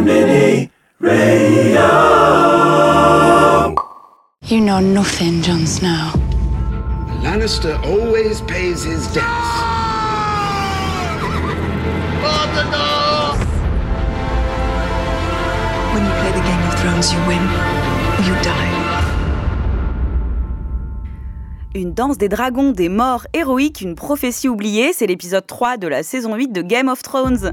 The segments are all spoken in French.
Mini Radio. You know nothing, Jon Snow. Lannister always pays his debts. When you play the Game of Thrones, you win or you die. Une danse des dragons, des morts héroïques, une prophétie oubliée, c'est l'épisode 3 de la saison 8 de Game of Thrones.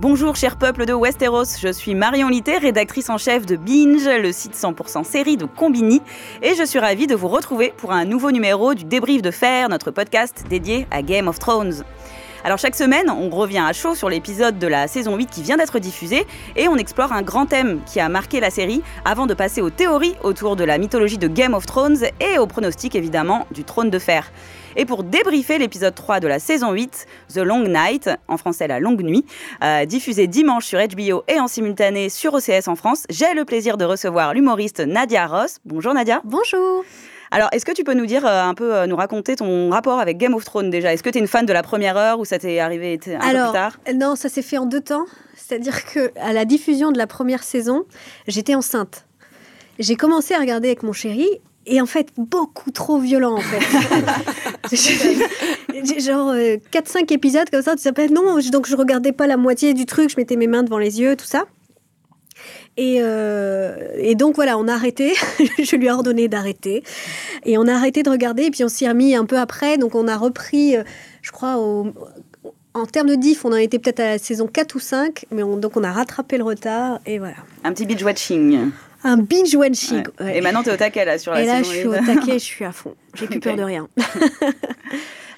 Bonjour cher peuple de Westeros, je suis Marion Litté, rédactrice en chef de Binge, le site 100% série de Combini, et je suis ravie de vous retrouver pour un nouveau numéro du débrief de fer, notre podcast dédié à Game of Thrones. Alors chaque semaine, on revient à chaud sur l'épisode de la saison 8 qui vient d'être diffusé et on explore un grand thème qui a marqué la série avant de passer aux théories autour de la mythologie de Game of Thrones et aux pronostics évidemment du trône de fer. Et pour débriefer l'épisode 3 de la saison 8, The Long Night, en français La Longue Nuit, euh, diffusé dimanche sur HBO et en simultané sur OCS en France, j'ai le plaisir de recevoir l'humoriste Nadia Ross. Bonjour Nadia. Bonjour. Alors, est-ce que tu peux nous dire euh, un peu, euh, nous raconter ton rapport avec Game of Thrones déjà? Est-ce que tu es une fan de la première heure ou ça t'est arrivé un Alors, peu plus tard? non, ça s'est fait en deux temps. C'est-à-dire que à la diffusion de la première saison, j'étais enceinte. J'ai commencé à regarder avec mon chéri et en fait, beaucoup trop violent en fait. J'ai genre 4-5 épisodes comme ça, tu s'appelles non, donc je regardais pas la moitié du truc, je mettais mes mains devant les yeux, tout ça. Et, euh, et, donc voilà, on a arrêté. je lui ai ordonné d'arrêter. Et on a arrêté de regarder. Et puis on s'y est remis un peu après. Donc on a repris, euh, je crois, au, en termes de diff, on en était peut-être à la saison 4 ou 5. Mais on, donc on a rattrapé le retard. Et voilà. Un petit binge-watching. Un binge-watching. Ouais. Ouais. Et maintenant, tu es au taquet là sur la et là, saison je suis au taquet, je suis à fond. J'ai plus okay. peur de rien.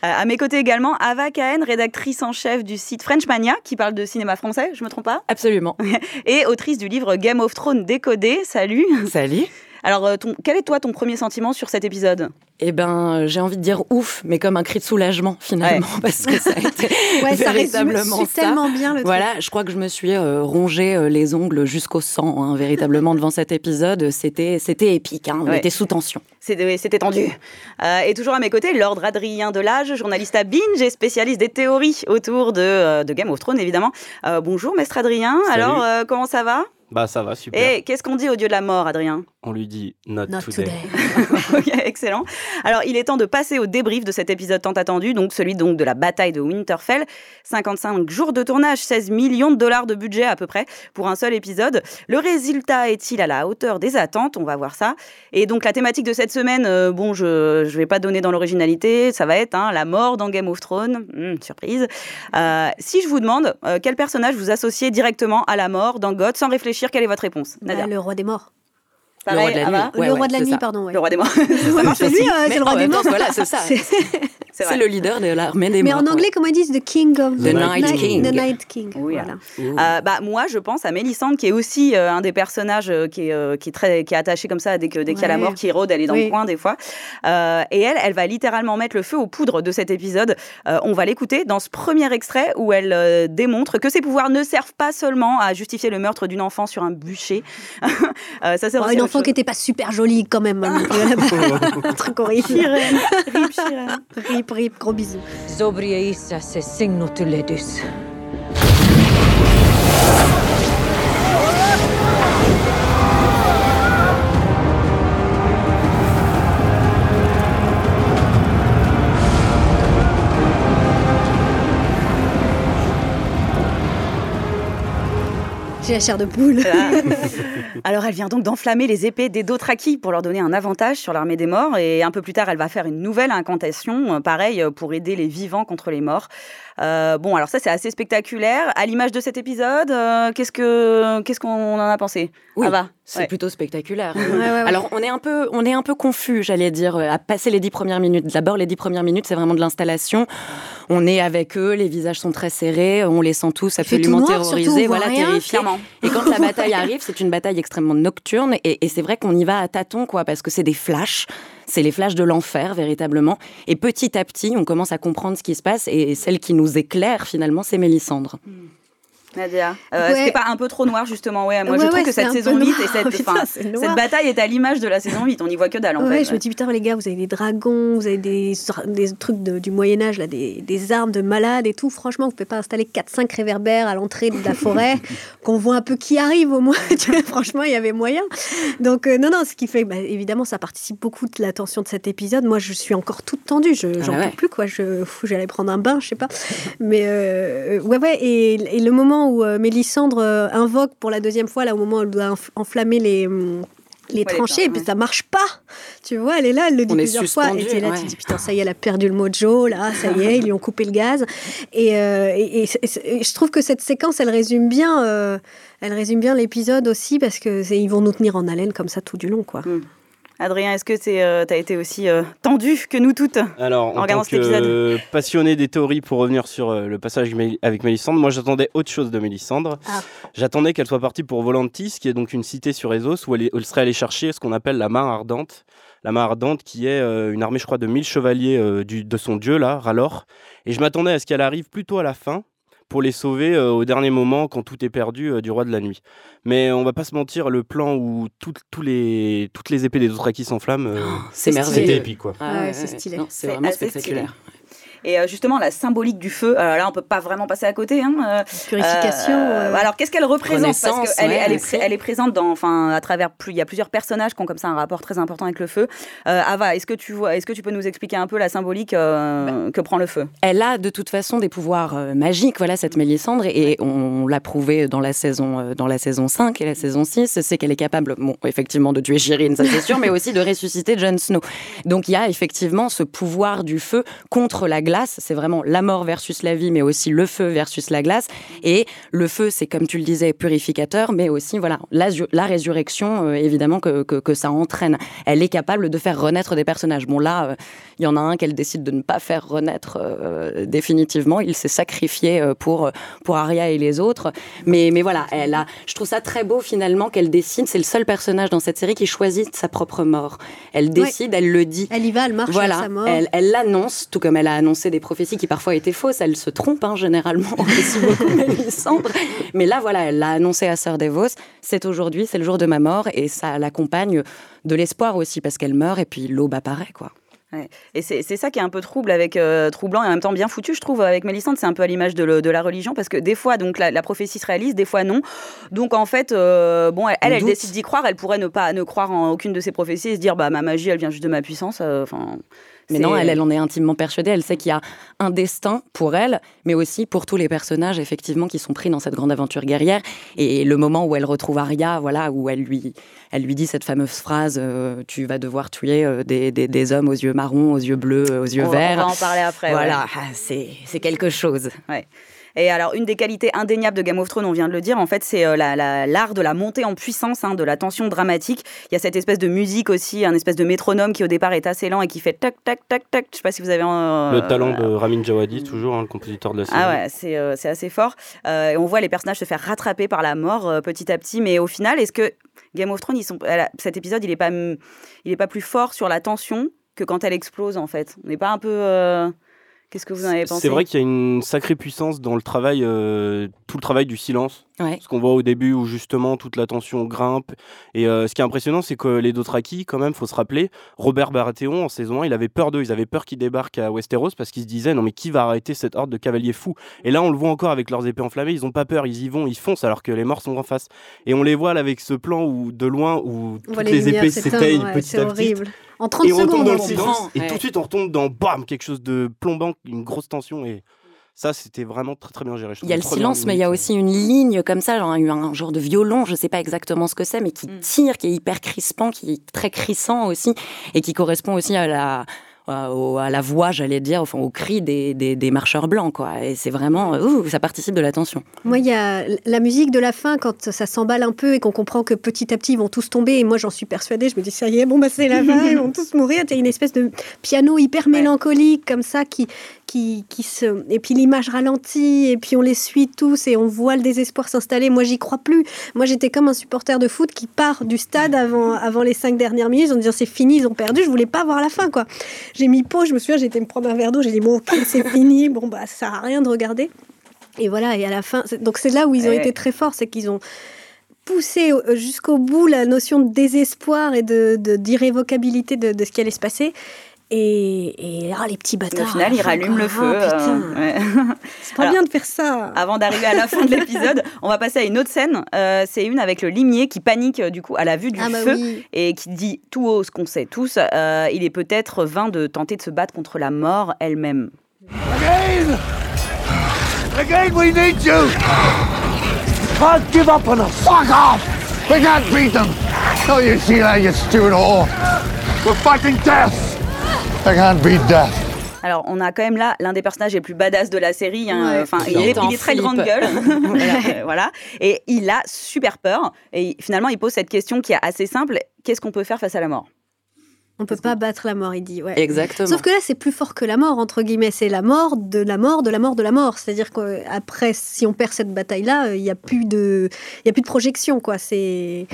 Euh, à mes côtés également, Ava Cahen, rédactrice en chef du site Frenchmania, qui parle de cinéma français, je me trompe pas? Absolument. Et autrice du livre Game of Thrones décodé. Salut. Salut. Alors, euh, ton, quel est toi ton premier sentiment sur cet épisode? Eh ben, j'ai envie de dire ouf, mais comme un cri de soulagement finalement, ouais. parce que ça a été ouais, véritablement ça. ça. tellement bien le Voilà, truc. je crois que je me suis euh, rongé euh, les ongles jusqu'au sang, hein, véritablement devant cet épisode. C'était, c'était épique. Hein, on ouais. était sous tension. C'était, tendu. Euh, et toujours à mes côtés, Lord Adrien Delage, journaliste à Binge et spécialiste des théories autour de, euh, de Game of Thrones, évidemment. Euh, bonjour, Mestre Adrien. Salut. Alors, euh, comment ça va? Bah, ça va, super. Et qu'est-ce qu'on dit au dieu de la mort, Adrien? On lui dit Not, Not today. today. ok, excellent. Alors, il est temps de passer au débrief de cet épisode tant attendu, donc celui donc de la bataille de Winterfell. 55 jours de tournage, 16 millions de dollars de budget à peu près pour un seul épisode. Le résultat est-il à la hauteur des attentes? On va voir ça. Et donc, la thématique de cette semaine, euh, bon, je ne vais pas donner dans l'originalité, ça va être hein, la mort dans Game of Thrones. Hum, surprise. Euh, si je vous demande euh, quel personnage vous associez directement à la mort dans God, sans réfléchir, quelle est votre réponse? Bah, Le roi des morts. Pareil, le roi de la nuit. Ouais, le ouais, roi de la c'est nuit, ça. pardon. Ouais. Le roi des morts. lui, euh, c'est le roi des morts. Voilà, c'est ça. C'est le leader de l'armée des Mais morts. en anglais, comment ils disent? The King of The Night King. The Night King. Oui, voilà. Euh, bah, moi, je pense à Mélissande, qui est aussi euh, un des personnages euh, qui, est, euh, qui, est très, qui est attaché comme ça dès qu'il dès y a la mort qui rôde, elle est dans Oui. le coin des fois. Euh, et elle, elle va littéralement mettre le feu aux poudres de cet épisode. Euh, on va l'écouter dans ce premier extrait où elle euh, démontre que ses pouvoirs ne servent pas seulement à justifier le meurtre d'une enfant sur un bûcher. Euh, ça sert Oh, une enfant chose. qui était pas super jolie quand même. Un truc horrible. Chirène. Rip Chirène. Rip, compris. Gros bisous. Zobriaissa, c'est signe nous te J'ai la chair de poule. Voilà. Alors elle vient donc d'enflammer les épées des Dothraki pour leur donner un avantage sur l'armée des morts et un peu plus tard elle va faire une nouvelle incantation, euh, pareil euh, pour aider les vivants contre les morts. Euh, bon alors ça c'est assez spectaculaire. À l'image de cet épisode, euh, qu'est-ce que qu'est-ce qu'on en a pensé? Oui, Ah va. c'est Ouais. plutôt spectaculaire. Ouais, ouais, ouais. Alors on est un peu, on est un peu confus, j'allais dire, euh, à passer les dix premières minutes. D'abord, les dix premières minutes, c'est vraiment de l'installation. On est avec eux, les visages sont très serrés, on les sent tous absolument noir, terrorisés, voilà, rien, terrifiés. clairement. Et quand la bataille arrive, c'est une bataille extrêmement nocturne, et, et c'est vrai qu'on y va à tâtons, quoi, parce que c'est des flashs. C'est les flashs de l'enfer, véritablement. Et petit à petit, on commence à comprendre ce qui se passe. Et celle qui nous éclaire, finalement, c'est Mélissandre. Nadia, euh, Ouais. c'était pas un peu trop noir justement Ouais, moi Ouais, je trouve ouais, que cette saison 8 noir. et cette, Putain, bataille est à l'image de la saison 8. On y voit que dalle en Ouais, fait. je me dis putain les gars, vous avez des dragons, vous avez des, des trucs de- du Moyen Âge là, des, des armes de malades et tout. Franchement, vous pouvez pas installer 4-5 réverbères à l'entrée de la forêt, qu'on voit un peu qui arrive au moins. Franchement, il y avait moyen. Donc euh, non non, ce qui fait bah, évidemment ça participe beaucoup de la tension de cet épisode. Moi, je suis encore toute tendue, je Ah j'en ouais. peux plus quoi. Je j'allais prendre un bain, je sais pas. Mais euh, ouais ouais et, et le moment où euh, Mélissandre euh, invoque pour la deuxième fois là au moment où elle doit enf- enflammer les hum, les Ouais, tranchées, et puis ouais. ça marche pas. Tu vois, elle est là, elle le dit On plusieurs fois. Et t'es là, ouais. tu te dis putain, ça y est, elle a perdu le mojo, là, ça y est, ils lui ont coupé le gaz. Et, euh, et- et c'est- c'est- et je trouve que cette séquence, elle résume bien, euh, elle résume bien l'épisode aussi parce que c'est- ils vont nous tenir en haleine comme ça tout du long, quoi. Adrien, est-ce que tu as été aussi euh, tendu que nous toutes Alors, En en, tant regardant cet que épisode. passionné des théories, pour revenir sur euh, le passage avec Mél- avec Mélissandre, moi j'attendais autre chose de Mélissandre. Ah. J'attendais qu'elle soit partie pour Volantis, qui est donc une cité sur Ezos, où elle, est- où elle serait allée chercher ce qu'on appelle la main ardente. La main ardente qui est euh, une armée, je crois, de 1000 chevaliers euh, du, de son dieu, là, Ralor. Et je m'attendais à ce qu'elle arrive plutôt à la fin, pour les sauver euh, au dernier moment, quand tout est perdu, euh, du roi de la nuit. Mais on va pas se mentir, le plan où tout- tous les, toutes les épées des Dothraki s'enflamment, euh, C'est merveilleux. c'était épique, quoi. Ah Ouais, c'est stylé. C'est vraiment spectaculaire. Et euh, justement, la symbolique du feu, euh, là on peut pas vraiment passer à côté. Hein, euh, Purification. Euh, euh, alors, qu'est-ce qu'elle représente? Parce est, elle est, elle est présente dans, enfin, à travers plus, il y a plusieurs personnages qui ont comme ça un rapport très important avec le feu. Euh, Ava, est-ce que tu vois, est-ce que tu peux nous expliquer un peu la symbolique euh, que prend le feu? Elle a de toute façon des pouvoirs magiques, voilà, cette Mélissandre, et on l'a prouvé dans la saison, dans la saison 5 et la saison 6, c'est qu'elle est capable, bon, effectivement, de tuer Shireen, ça c'est sûr, mais aussi de ressusciter Jon Snow. Donc il y a effectivement ce pouvoir du feu contre la glace, c'est vraiment la mort versus la vie, mais aussi le feu versus la glace, et le feu, c'est comme tu le disais, purificateur, mais aussi, voilà, la, la résurrection, euh, évidemment, que, que, que ça entraîne. Elle est capable de faire renaître des personnages. Bon, là, euh, il y en a un qu'elle décide de ne pas faire renaître euh, définitivement. Il s'est sacrifié pour, pour Arya et les autres. Mais, mais voilà, elle a, je trouve ça très beau finalement qu'elle décide. C'est le seul personnage dans cette série qui choisit sa propre mort. Elle décide, elle le dit. Elle y va, elle marche Voilà, sa mort. elle l'annonce, tout comme elle a annoncé des prophéties qui parfois étaient fausses. Elle se trompe hein, généralement, beaucoup. Mais là, voilà, elle l'a annoncé à Sœur Devos. C'est aujourd'hui, c'est le jour de ma mort, et ça l'accompagne de l'espoir aussi parce qu'elle meurt et puis l'aube apparaît, quoi. Ouais. Et c'est ça qui est un peu trouble avec euh, troublant et en même temps bien foutu, je trouve, avec Mélissandre. C'est un peu à l'image de, la religion parce que des fois, donc la, la prophétie se réalise, des fois non. Donc en fait, euh, bon, elle, elle, décide d'y croire. Elle pourrait ne pas ne croire en aucune de ses prophéties et se dire, bah ma magie, elle vient juste de ma puissance. euh. Mais non, elle, elle en est intimement persuadée. Elle sait qu'il y a un destin pour elle, mais aussi pour tous les personnages, effectivement, qui sont pris dans cette grande aventure guerrière. Et le moment où elle retrouve Arya, voilà, où elle lui, elle lui dit cette fameuse phrase euh, Tu vas devoir tuer euh, des, des- des hommes aux yeux marrons, aux yeux bleus, aux yeux on, va- on verts. va en parler après. voilà, ah, c'est c'est quelque chose. Et alors, une des qualités indéniables de Game of Thrones, on vient de le dire, en fait, c'est euh, la- la- l'art de la montée en puissance, hein, de la tension dramatique. Il y a cette espèce de musique aussi, un espèce de métronome qui au départ est assez lent et qui fait tac, tac, tac, tac. Je sais pas si vous avez. euh, Le talent de Ramin Djawadi, toujours, hein, le compositeur de la série. Ah ouais, c'est euh, assez fort. Euh, et on voit les personnages se faire rattraper par la mort euh, petit à petit. Mais au final, est-ce que Game of Thrones, ils sont, cet épisode, il est, pas, il est pas plus fort sur la tension que quand elle explose, en fait? On n'est pas un peu. euh, Qu'est-ce que vous en avez pensé C'est vrai qu'il y a une sacrée puissance dans le travail, euh, tout le travail du silence. Ouais. Ce qu'on voit au début où justement toute la tension grimpe. Et euh, ce qui est impressionnant, c'est que les Dothraki, quand même, faut se rappeler, Robert Baratheon en saison 1, il avait peur d'eux. Ils avaient peur qu'ils débarquent à Westeros parce qu'ils se disaient non mais qui va arrêter cette horde de cavaliers fous? Et là, on le voit encore avec leurs épées enflammées. Ils ont pas peur, ils y vont, ils foncent alors que les morts sont en face. Et on les voit là avec ce plan où de loin où On toutes les, épées s'éteignent ouais, petit c'est à petit. horrible. En 30 Et on retombe secondes. dans le on silence. Et ouais. tout de suite, on retombe dans bam, quelque chose de plombant, une grosse tension. Et ça, c'était vraiment très très bien géré. Il y a le silence, mais il y a aussi une ligne comme ça, genre un, un genre de violon, je sais pas exactement ce que c'est, mais qui Mm. tire, qui est hyper crispant, qui est très crissant aussi, et qui correspond aussi à la, au- à la voix, j'allais dire, enfin, au cri des, des, des marcheurs blancs, quoi. Et c'est vraiment, ouh, ça participe de la tension. Moi, il y a la musique de la fin, quand ça s'emballe un peu et qu'on comprend que petit à petit, ils vont tous tomber. Et moi, j'en suis persuadée. Je me dis, ça y est, bon, bah, c'est la fin, ils vont tous mourir. Il y a une espèce de piano hyper mélancolique, comme ça, qui, qui, qui se. Et puis l'image ralentit, et puis on les suit tous, et on voit le désespoir s'installer. Moi, j'y crois plus. Moi, j'étais comme un supporter de foot qui part du stade avant, avant les cinq dernières minutes en disant, c'est fini, ils ont perdu. Je voulais pas voir la fin, quoi. J'ai mis pause, je me souviens, été me prendre un verre d'eau, j'ai dit, bon, ok, c'est fini, bon, bah, ça sert à rien de regarder. Et voilà, et à la fin, donc c'est là où ils ont Ouais. été très forts, c'est qu'ils ont poussé euh, jusqu'au bout la notion de désespoir et de de- d'irrévocabilité de, de ce qui allait se passer. Et, et ah, les petits Au bâtards. final, il rallume le Oh, feu. euh, putain. ouais. C'est pas Alors- bien de faire ça. Avant d'arriver à la fin de l'épisode, on va passer à une autre scène. Euh, c'est une avec le limier qui panique euh, du coup à la vue du Ah bah feu oui. et qui dit tout haut ce qu'on sait tous. euh, il est peut-être vain de tenter de se battre contre la mort elle-même. Again! Again, we need you! Can't give up on us! Fuck off! We can't beat them! No, you see that, you stupid whore! We're fighting death! I can't beat death! Alors, on a quand même là l'un des personnages les plus badass de la série. hein. Ouais. Enfin, il est, il très grande gueule. voilà. voilà. Et il a super peur. Et finalement, il pose cette question qui est assez simple qu'est-ce qu'on peut faire face à la mort? On peut pas battre la mort, il dit. Ouais. Exactement. Sauf que là, c'est plus fort que la mort, entre guillemets. C'est la mort de la mort de la mort de la mort. C'est-à-dire qu'après, si on perd cette bataille-là, euh, il n'y a, plus de- y a plus de projection. Quoi. C'est...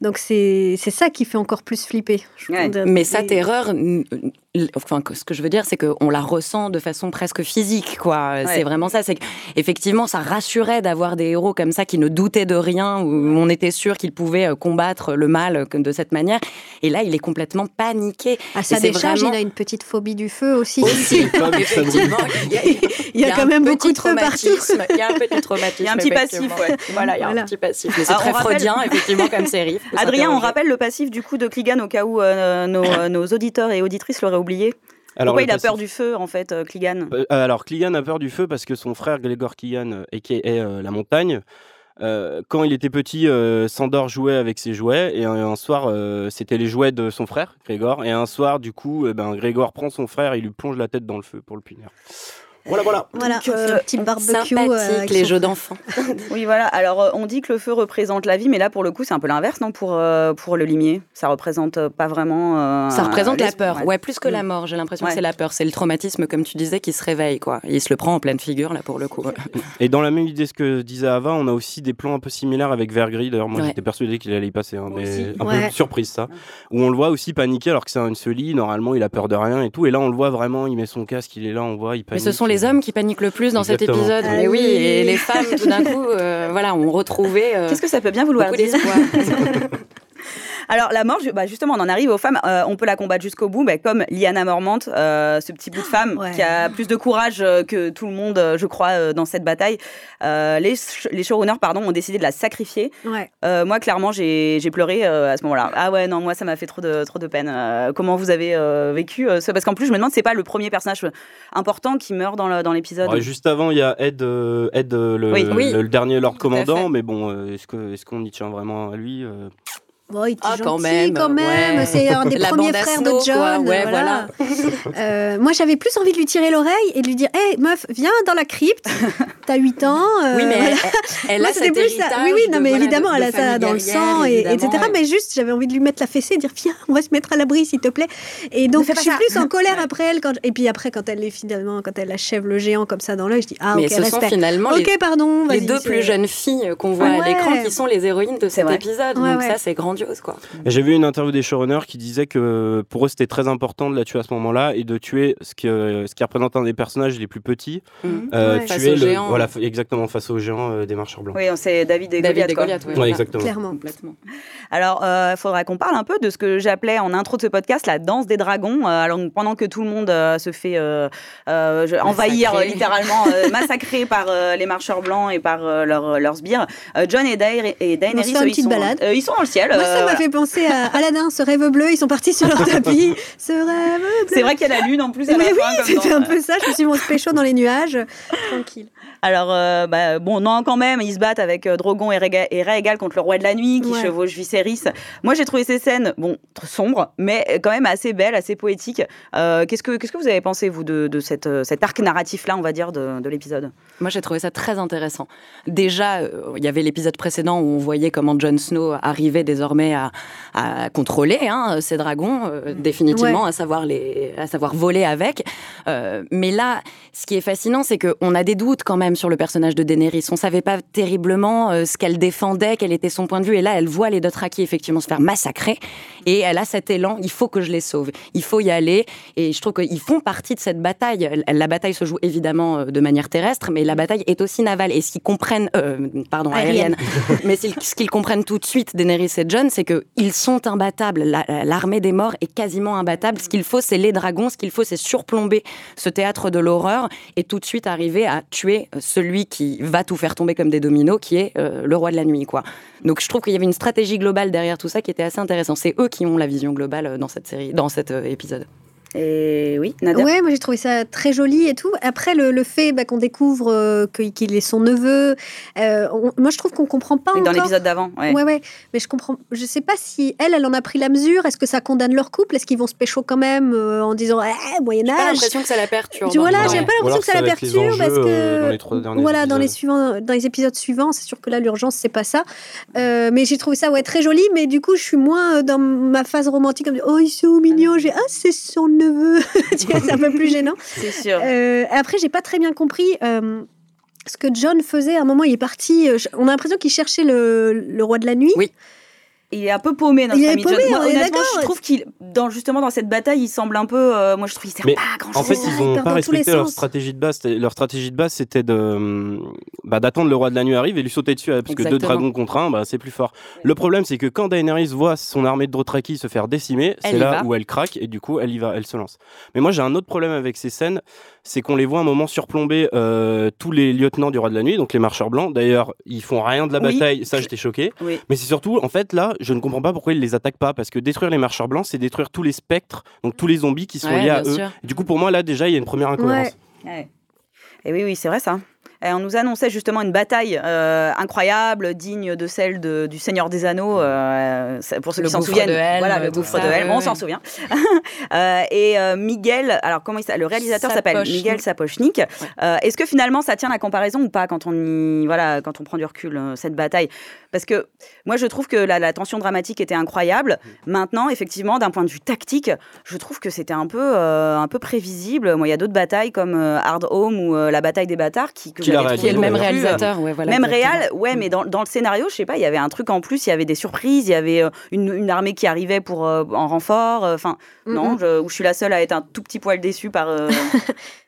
Donc, c'est... ça qui fait encore plus flipper. je Ouais. trouve. Mais sa Et- terreur, n- n- enfin, ce que je veux dire, c'est qu'on la ressent de façon presque physique, quoi. Ouais. C'est vraiment ça. C'est effectivement, ça rassurait d'avoir des héros comme ça qui ne doutaient de rien, où on était sûr qu'ils pouvaient euh, combattre le mal euh, de cette manière. Et là, il est complètement paniqué. À sa décharge, vraiment- il a une petite phobie du feu aussi. Effectivement, il y a, Il y a quand même beaucoup de feu partout. traumatisme. Il y a un petit traumatisme. Il y a un petit passif, ouais. Voilà, il y a Voilà. un petit passif. Mais c'est très rappelle- freudien, effectivement, comme série. Adrien, on rappelle le passif du coup de Clegane au cas où euh, nos, euh, nos auditeurs et auditrices l'auraient oublié. Alors, Pourquoi il a peur du feu en fait, euh, Clegane Euh, Alors, Clegane a peur du feu parce que son frère Gregor et qui est euh, la montagne, euh, quand il était petit, euh, Sandor jouait avec ses jouets et un, un soir, euh, c'était les jouets de son frère, Grégor, et un soir, du coup, euh, ben, Grégor prend son frère et il lui plonge la tête dans le feu pour le punir. Voilà, voilà. Voilà, Donc, euh, un petit barbecue. euh, Sympathique, avec les jeux d'enfants. Oui, voilà. Alors, euh, on dit que le feu représente la vie, mais là, pour le coup, c'est un peu l'inverse, non pour, euh, pour le limier. Ça représente pas vraiment. euh, Ça représente la peur, ouais, plus que la Mm. mort. J'ai l'impression Ouais. que c'est la peur, c'est le traumatisme, comme tu disais, qui se réveille, quoi. Il se le prend en pleine figure, là, pour le coup. Et dans la même idée ce que disait Ava, on a aussi des plans un peu similaires avec Vergris. D'ailleurs, moi Ouais. j'étais persuadé qu'il allait y passer, hein, mais aussi. un Ouais. peu surprise ça. Où on le voit aussi paniquer alors que c'est un se lit. Normalement, il a peur de rien et tout. Et là, on le voit vraiment, il met son casque, il est là, on voit, il Mais panique. ce sont les hommes qui paniquent le plus dans cet épisode. Ah Mais oui, oui. et les femmes, tout d'un coup, euh, voilà, ont retrouvé euh, Qu'est-ce que ça peut bien vouloir dire. Alors la mort, bah, justement, on en arrive aux femmes. Euh, on peut la combattre jusqu'au bout, bah, comme Liana Mormante, euh, ce petit bout de femme Ouais. qui a plus de courage euh, que tout le monde, je crois, dans cette bataille. Euh, les, sh- les showrunners, pardon, ont décidé de la sacrifier. Ouais. Euh, moi, clairement, j'ai j'ai pleuré euh, à ce moment-là. Ah ouais, non, moi, ça m'a fait trop de, trop de peine. Euh, comment vous avez euh, vécu ça? Parce qu'en plus, je me demande, c'est pas le premier personnage important qui meurt dans l'épisode? Ouais, juste avant, il y a Ed, euh, Ed le, Oui. Oui. le- le dernier Lord. Commandant. Mais bon, est-ce que- est-ce qu'on y tient vraiment à lui euh? Bon, il était Ah, gentil quand même, quand même. ouais. C'est un des La premiers frères de John. Ouais, voilà. Euh, moi, j'avais plus envie de lui tirer l'oreille et de lui dire Hé, meuf, viens dans la crypte. T'as 8 ans. euh, Oui, mais voilà. elle, elle Moi, a cet plus ça. Oui, oui, non, mais évidemment, de- elle a ça dans le sang, et, etc. ouais. Mais juste, j'avais envie de lui mettre la fessée et dire Viens, on va se mettre à l'abri, s'il te plaît. Et donc, je suis ça. plus en colère après elle. Quand... Et puis après, quand elle est finalement, quand elle achève le géant comme ça dans l'œil, je dis Ah, Mais ok, ce sont finalement les, pardon. les vas-y, deux plus jeunes filles qu'on voit Ouais. à l'écran qui sont les héroïnes de cet épisode. Donc ça, c'est grandiose, quoi. Et J'ai vu une interview des showrunners qui disait que pour eux c'était très important de la tuer à ce moment-là et de tuer ce, que, ce qui représente un des personnages les plus petits. Mhm. Euh, Ouais. tuer Face au le- géant. Voilà, exactement face aux géants euh, des marcheurs blancs. Oui, on sait David et David Goliath. et quoi. Goliath, oui, Ouais, voilà. exactement. Clairement. Complètement. Alors, il faudra qu'on parle un peu de ce que j'appelais en intro de ce podcast la danse des dragons. Euh, alors, pendant que tout le monde euh, se fait euh, euh, envahir euh, littéralement, euh, massacré par euh, les marcheurs blancs et par euh, leurs- sbires, euh, John et, Daer- et Daenerys, ils, petite sont, balade. euh, ils sont dans le ciel. Moi, euh, ça m'a voilà. fait penser à Aladdin, ce rêve bleu. Ils sont partis sur leur tapis. Ce rêve bleu. C'est vrai qu'il y a la lune en plus. À Mais la oui, c'était dans- un peu ça. Je me suis mon pécho dans les nuages. Tranquille. Alors, euh, bah, bon, non, quand même, ils se battent avec euh, Drogon et, Rhaegal contre le roi de la nuit qui Ouais. chevauche Viserys. Moi, j'ai trouvé ces scènes, bon, sombres, mais quand même assez belles, assez poétiques. Euh, qu'est-ce, que, qu'est-ce que vous avez pensé, vous, de, de cette, euh, cet arc narratif-là, on va dire, de, de l'épisode? Moi, j'ai trouvé ça très intéressant. Déjà, euh, il y avait l'épisode précédent où on voyait comment Jon Snow arrivait désormais désormais à, à contrôler hein, ces dragons, euh, définitivement, Ouais. à savoir les, à savoir voler avec. Euh, mais là, ce qui est fascinant, c'est qu'on a des doutes quand même sur le personnage de Daenerys. On savait pas terriblement euh, ce qu'elle défendait, quel était son point de vue. Et là, elle voit les Dothraki effectivement se faire massacrer, et elle a cet élan. Il faut que je les sauve. Il faut y aller. Et je trouve qu'ils font partie de cette bataille. La bataille se joue évidemment de manière terrestre, mais la bataille est aussi navale. Et ce qu'ils comprennent, pardon, Aérienne. mais ce qu'ils comprennent tout de suite, Daenerys et John, c'est que ils sont imbattables. La- L'armée des morts est quasiment imbattable. Ce qu'il faut, c'est les dragons. Ce qu'il faut, c'est surplomber ce théâtre de l'horreur et tout de suite arriver à tuer euh, celui qui va tout faire tomber comme des dominos, qui est euh, le roi de la nuit. Donc je trouve qu'il y avait une stratégie globale derrière tout ça qui était assez intéressant. C'est eux qui ont la vision globale euh, dans cette série, dans cet épisode. Et oui, Nadia. Ouais, moi j'ai trouvé ça très joli et tout. Après, le, le fait bah, qu'on découvre euh, qu'il est son neveu, euh, on- moi je trouve qu'on comprend pas Oui, dans l'épisode d'avant. Ouais. Ouais, ouais, mais je comprends. Je sais pas si elle, elle en a pris la mesure. Est-ce que ça condamne leur couple? Est-ce qu'ils vont se pécho quand même euh, en disant eh, Moyen J'ai pas Âge? l'impression que ça la perturbe. Tu vois là, Non. j'ai pas l'impression que ça ça la perturbe parce que euh, dans les trois derniers voilà dans les épisodes. suivants, dans les épisodes suivants, c'est sûr que là l'urgence c'est pas ça. Euh, mais j'ai trouvé ça ouais très joli, mais du coup je suis moins dans ma phase romantique comme oh ils sont mignons, j'ai ah c'est son neveu, C'est un peu plus gênant. C'est sûr. Euh, après, j'ai pas très bien compris euh, ce que John faisait. À un moment, il est parti. euh, on a l'impression qu'il cherchait le, le roi de la nuit. Oui. Il est un peu paumé, notre Il est ami paumé, John. Moi, on est honnêtement, d'accord. je trouve qu'il, dans, justement, dans cette bataille, il semble un peu. euh, moi, je trouve qu'il sert Mais pas à grand En chose. fait, ça, ils part pas dans tous les respecté leur stratégie de base. Leur stratégie de base, c'était de hum, bah, d'attendre le roi de la nuit arrive et lui sauter dessus, parce que deux dragons contre un, bah, c'est plus fort. Le problème, c'est que quand Daenerys voit son armée de Dothraki se faire décimer, c'est là va. où elle craque et du coup, elle y va, elle se lance. Mais moi, j'ai un autre problème avec ces scènes, c'est qu'on les voit un moment surplomber euh, tous les lieutenants du roi de la nuit, donc les marcheurs blancs. D'ailleurs, ils font rien de la Oui. bataille. Ça, j'étais choqué. Oui. Mais c'est surtout, en fait, là, je ne comprends pas pourquoi ils les attaquent pas, parce que détruire les marcheurs blancs, c'est détruire tous les spectres, donc tous les zombies qui sont Ouais, liés à eux. Et du coup, pour moi, là, déjà, il y a une première incohérence. Ouais. Et oui, oui, c'est vrai ça. On nous annonçait justement une bataille euh, incroyable, digne de celle de- du Seigneur des Anneaux, euh, pour ceux Le qui s'en gouffre souviennent. de Helm, voilà, le gouffre de Helm, on s'en souvient. Euh, et Miguel, alors comment il s'appelle Le réalisateur s'appelle? Miguel Sapochnik. Est-ce que finalement ça tient la comparaison ou pas quand on y, voilà, quand on prend du recul cette bataille? Parce que moi je trouve que la, la tension dramatique était incroyable. Maintenant, effectivement, d'un point de vue tactique, je trouve que c'était un peu euh, un peu prévisible. Moi, il y a d'autres batailles comme euh, Hard Home ou euh, la bataille des bâtards qui, que Qui Qui est le même réalisateur, ouais, voilà. même réel, ouais, mais dans, dans le scénario, je sais pas, il y avait un truc en plus, il y avait des surprises, il y avait euh, une, une armée qui arrivait pour euh, en renfort. euh, Enfin, non, Mhm. je, où je suis la seule à être un tout petit poil déçue par.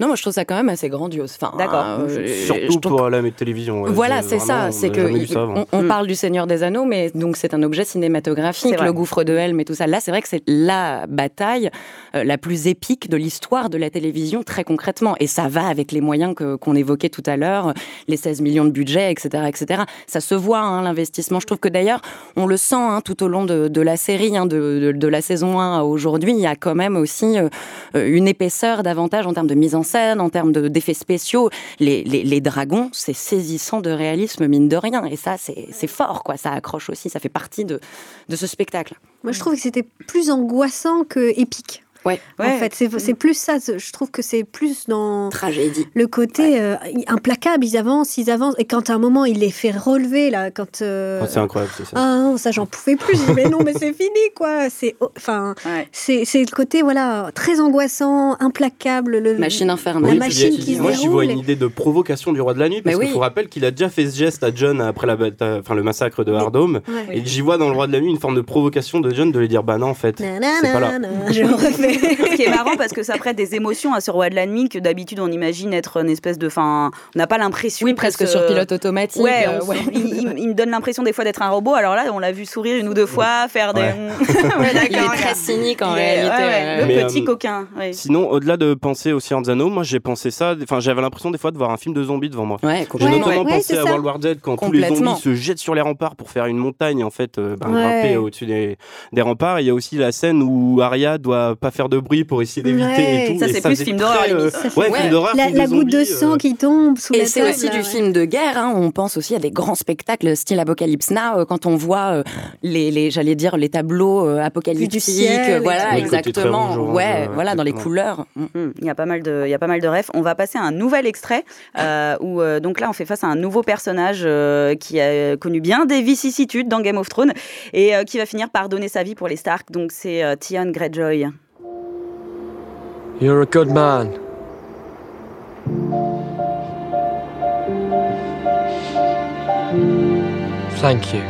Non, moi je trouve ça quand même assez grandiose. Enfin, D'accord. euh, Surtout je pour la télévision. ouais. Voilà, c'est ça. C'est que il- ça on, on Mm. parle du Seigneur des Anneaux, mais donc c'est un objet cinématographique, le gouffre de Helm et tout ça. Là, c'est vrai que c'est la bataille euh, la plus épique de l'histoire de la télévision, très concrètement. Et ça va avec les moyens que- qu'on évoquait tout à l'heure, les 16 millions de budget, etc., etc. Ça se voit hein, l'investissement. Je trouve que d'ailleurs, on le sent hein, tout au long de, de la série, hein, de, de- de la saison 1 à aujourd'hui. Il y a quand même aussi euh, une épaisseur davantage en termes de mise en scène, en termes de- d'effets spéciaux. Les, les- dragons, c'est saisissant de réalisme, mine de rien. Et ça, c'est c'est fort, quoi. Ça accroche aussi, ça fait partie de, de ce spectacle. Moi, je trouve que c'était plus angoissant que épique. Ouais. En fait, c'est c'est plus ça. Je trouve que c'est plus dans Tragédie. le côté euh, implacable. Ils avancent, ils avancent. Et quand à un moment, il les fait relever, là, quand. euh, Oh, c'est incroyable, c'est ça. ah non, ça, j'en pouvais plus. Je dis, mais non, mais c'est fini, quoi. C'est. Enfin. ouais. C'est c'est le côté, voilà, très angoissant, implacable. Le, Machine La infernale. Oui, machine puis, qui se Moi, j'y vois une idée de provocation du roi de la nuit, parce Mais qu'il oui. faut rappeler qu'il a déjà fait ce geste à John après la enfin, le massacre de Hardhome. Ouais. Et j'y vois dans le roi de la nuit une forme de provocation de John de lui dire Bah non, en fait, c'est pas là. Je refais. Ce qui est marrant parce que ça prête des émotions à ce roi de la nuit que d'habitude on imagine être une espèce de. Enfin, on n'a pas l'impression. Oui, que presque ce- sur pilote automatique. Ouais, euh, ouais. Il, il- il me donne l'impression des fois d'être un robot. Alors là, on l'a vu sourire une ou deux fois, faire des. Ouais. Ouais, d'accord, Il est très cynique en réalité. ouais, ouais, euh, le Mais, petit euh, coquin. ouais. Sinon, au-delà de penser au Seigneur des Anneaux, moi j'ai pensé ça, enfin j'avais l'impression des fois de voir un film de zombies devant moi. Ouais, J'ai notamment ouais, pensé à. World War Z quand tous les zombies se jettent sur les remparts pour faire une montagne en fait, euh, ben, Ouais. grimper au-dessus des, des remparts. Il y a aussi la scène où Arya doit pas faire faire de bruit pour essayer d'éviter Ouais. et tout. Ça, c'est plus film d'horreur, euh, limite. Ça fait- Ouais, Ouais. film d'horreur. La, goutte de zombies, sang euh, qui tombe sous Et c'est aussi là, du ouais. film de guerre. hein. On pense aussi à des grands spectacles style Apocalypse Now euh, quand on voit euh, les, les j'allais dire les tableaux euh, apocalyptiques. ciel et voilà, exactement. rouge, ouais, euh, voilà, dans les couleurs. Mm. Hmm, Il y a pas mal de, il y a pas mal de refs. On va passer à un nouvel extrait euh, où euh, donc là on fait face à un nouveau personnage euh, qui a connu bien des vicissitudes dans Game of Thrones et euh, qui va finir par donner sa vie pour les Stark. Donc c'est euh, Theon Greyjoy. You're a good man. Thank you.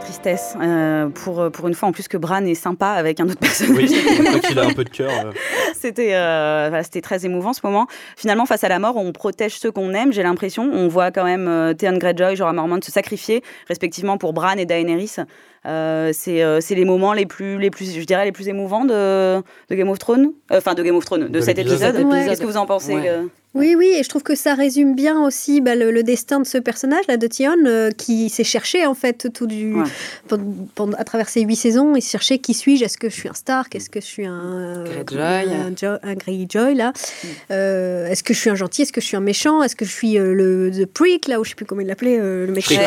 Tristesse euh, pour pour une fois en plus que Bran est sympa avec un autre personnage. Oui, quand il a un peu de cœur. euh. C'était euh, voilà, c'était très émouvant ce moment. Finalement, face à la mort, on protège ceux qu'on aime, j'ai l'impression. On voit quand même euh, Theon Greyjoy, Jorah Mormont se sacrifier, respectivement pour Bran et Daenerys. Euh, c'est euh, c'est les moments les plus, les plus, je dirais, les plus émouvants de, de Game of Thrones. Euh, Enfin, de Game of Thrones, de, De cet épisode. Ouais. Qu'est-ce que vous en pensez Ouais. Oui, oui, et je trouve que ça résume bien aussi bah, le, le destin de ce personnage, là, de Tion, euh, qui s'est cherché, en fait, tout du... Ouais. pendant- pendant- à travers ces huit saisons, il cherché qui suis-je Est-ce que je suis un Stark Est-ce que je suis un... euh, Greyjoy. Un, Jo- un Greyjoy, là Mm. Euh, Est-ce que je suis un gentil Est-ce que je suis un méchant Est-ce que je suis euh, le the prick, là, ou je sais plus comment il l'appelait, euh, le mec... Schling.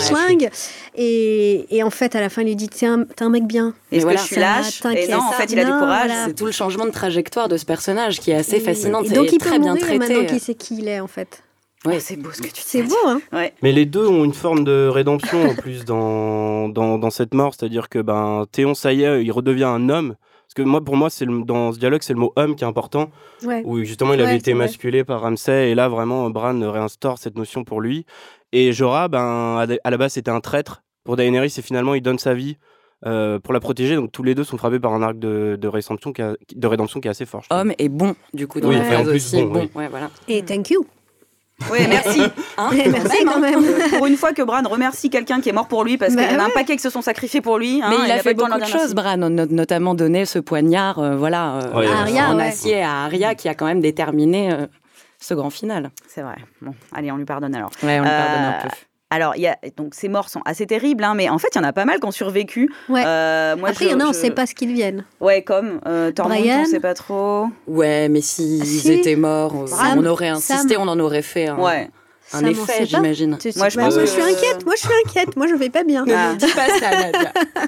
Schling. Et, et en fait, à la fin, il lui dit T'es un, t'es un mec bien. Est-ce voilà, que je suis ça lâche Et non, en fait, il a du courage. voilà. C'est tout le changement de trajectoire de ce personnage qui est assez Et- fascinant et et donc, il très bien traité. maintenant qu'il sait qui il est, en fait. Ouais. Oh, c'est beau ce que tu dis. C'est beau, hein Ouais. Mais les deux ont une forme de rédemption en plus dans, dans, dans cette mort, c'est-à-dire que ben, Théon, ça y est, il redevient un homme. Parce que moi, pour moi, c'est le- dans ce dialogue, c'est le mot homme qui est important, Ouais. où justement il Ouais, avait été c'est vrai. masculé par Ramsay, et là vraiment Bran réinstaure cette notion pour lui. Et Jorah, ben, à à la base, c'était un traître pour Daenerys, et finalement il donne sa vie euh, pour la protéger. Donc tous les deux sont frappés par un arc de, de, rédemption, qui a- de rédemption qui est assez fort. Homme et bon, du coup, dans Oui, la en plus, aussi. bon, oui. ouais, voilà. Et thank you. Oui, merci. Hein, merci quand même. pour une fois que Bran remercie quelqu'un qui est mort pour lui, parce Bah qu'il y en a un paquet qui se sont sacrifiés pour lui. hein, Mais il a fait beaucoup de choses. Bran, not- notamment donner ce poignard, euh, voilà, euh, Ouais, À Arya, en ouais. acier à Arya, qui a quand même déterminé euh, ce grand final. C'est vrai. Bon, allez, on lui pardonne alors. Ouais, on lui Euh, pardonne un peu. Alors, il y a, donc ces morts sont assez terribles, hein, mais en fait, il y en a pas mal qui ont survécu. Ouais. Euh, moi, Après, il y en a, on je- sait pas ce qu'ils deviennent. Ouais, comme euh, Tormund, Brian. on sait pas trop. Ouais, mais s'ils Ah, si. étaient morts, on- Sam, on aurait insisté, Sam. on en aurait fait un, Ouais. effet, j'imagine. Moi, je bah, pense moi, que- je suis inquiète? Moi, je suis inquiète. Moi, je vais pas bien. Ah. Ça.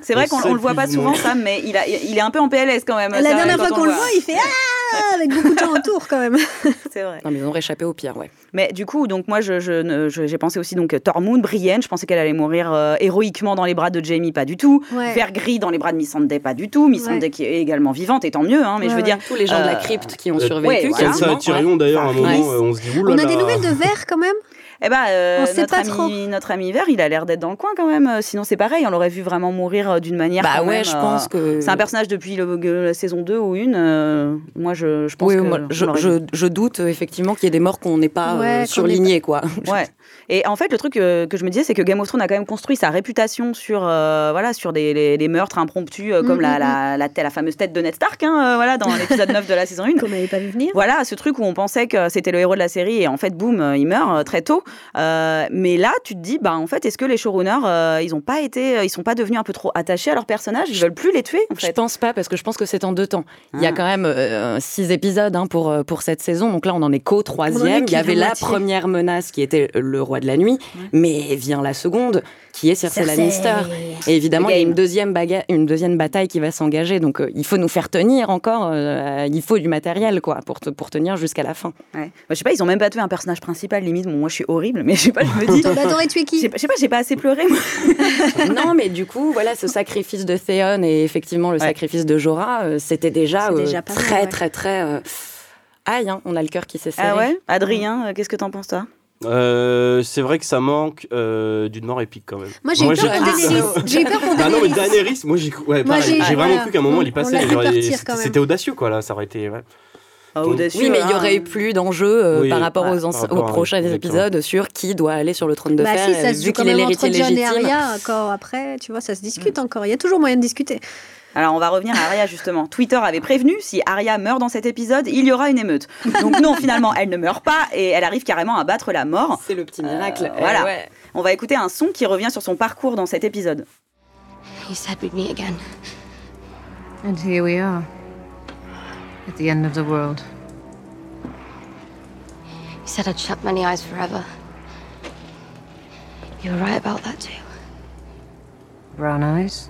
C'est vrai On qu'on le voit pas souvent. Sam, mais il, a, il est un peu en PLS quand même. La dernière fois on qu'on le voit, il fait Ah avec beaucoup de gens autour quand même. C'est vrai. Non, mais ils ont réchappé au pire, ouais. Mais du coup, donc moi, je, je, j'ai pensé aussi donc Tormund, Brienne. Je pensais qu'elle allait mourir euh, héroïquement dans les bras de Jamie, pas du tout. Ouais. Vert gris dans les bras de Missandei, pas du tout. Missandei Ouais. qui est également vivante, et tant mieux. Hein, mais Ouais, je veux ouais. dire, Tous les gens de la Euh, crypte qui ont euh, survécu. voilà. Et Tyrion, d'ailleurs, à un Ça moment, euh, on se dit, On a des nouvelles de verre quand même Eh ben, euh, On sait notre, pas trop. ami, notre ami Vert, il a l'air d'être dans le coin quand même. Euh, Sinon, c'est pareil, on l'aurait vu vraiment mourir euh, d'une manière. Bah quand ouais, même, je euh, pense que. C'est un personnage depuis le- la saison 2 ou 1. euh, moi, je, je pense Oui, que. moi, je, je, doute effectivement qu'il y ait des morts qu'on n'ait pas Ouais, surlignées, quoi. Ouais. Et en fait, le truc euh, que je me disais, c'est que Game of Thrones a quand même construit sa réputation sur, euh, voilà, sur des, les, les meurtres impromptus, euh, comme Mhm, la, la, la, la fameuse tête de Ned Stark, hein, euh, voilà, dans l'épisode 9 de la saison 1. qu'on n'avait pas vu venir. Voilà, ce truc où on pensait que c'était le héros de la série et en fait, boum, il meurt euh, très tôt. Euh, mais là, tu te dis, bah en fait, est-ce que les showrunners, euh, ils ont pas été, ils sont pas devenus un peu trop attachés à leurs personnages Ils veulent plus les tuer, en Je fait. pense pas, parce que je pense que c'est en deux temps. Il y a Ah. quand même euh, six épisodes hein, pour, pour cette saison, donc là on en est qu'au troisième. Il y avait la première menace qui était le roi de la nuit, mais vient la seconde qui est Cersei, Cersei. Lannister. Et évidemment, Le il y a une deuxième, baga- une deuxième bataille qui va s'engager, donc euh, il faut nous faire tenir encore, euh, il faut du matériel quoi, pour, te- pour tenir jusqu'à la fin. Ouais. Bah, je sais pas, ils ont même pas tué un personnage principal, limite. Bon, moi, je suis horrible, mais je sais pas, je me dis. Bah, T'aurais tué Je qui sais pas, je sais pas, j'ai pas assez pleuré. moi. non, mais du coup, voilà, ce sacrifice de Theon et effectivement le Ouais. sacrifice de Jorah, euh, c'était déjà, euh, déjà pas mal, très, ouais. très, très, euh, Aïe, hein, on a le cœur qui s'est serré. Ah ouais? Adrien, qu'est-ce que t'en penses, toi? Euh, c'est vrai que ça manque euh, d'une mort épique quand même. Moi, j'ai eu peur que Daenerys. ça- J'ai eu peur pour Ah non, mais Daenerys. Moi j'ai ouais, vraiment voilà. cru qu'à un moment On- il passait. c'était- audacieux quoi là, ça aurait été. ouais. Ah, Donc- audacieux, Oui, mais il y hein. aurait eu plus d'enjeux euh, Oui, par rapport ouais, aux, par anci- rapport aux à- prochains exactement. épisodes sur qui doit aller sur le trône de Bah fer, si, ça vu qu'il est l'héritier John et légitime. Arya encore après, tu vois, ça se discute encore. Il y a toujours moyen de discuter. Alors, on va revenir à Arya, justement. Twitter avait prévenu, si Arya meurt dans cet épisode, il y aura une émeute. Donc non, finalement, elle ne meurt pas et elle arrive carrément à battre la mort. C'est le petit miracle. Euh, voilà. Eh ouais. On va écouter un son qui revient sur son parcours dans cet épisode. You said we'd meet again. And here we are. At the end of the world. You said I'd shut many eyes forever. You were right about that too. Brown eyes?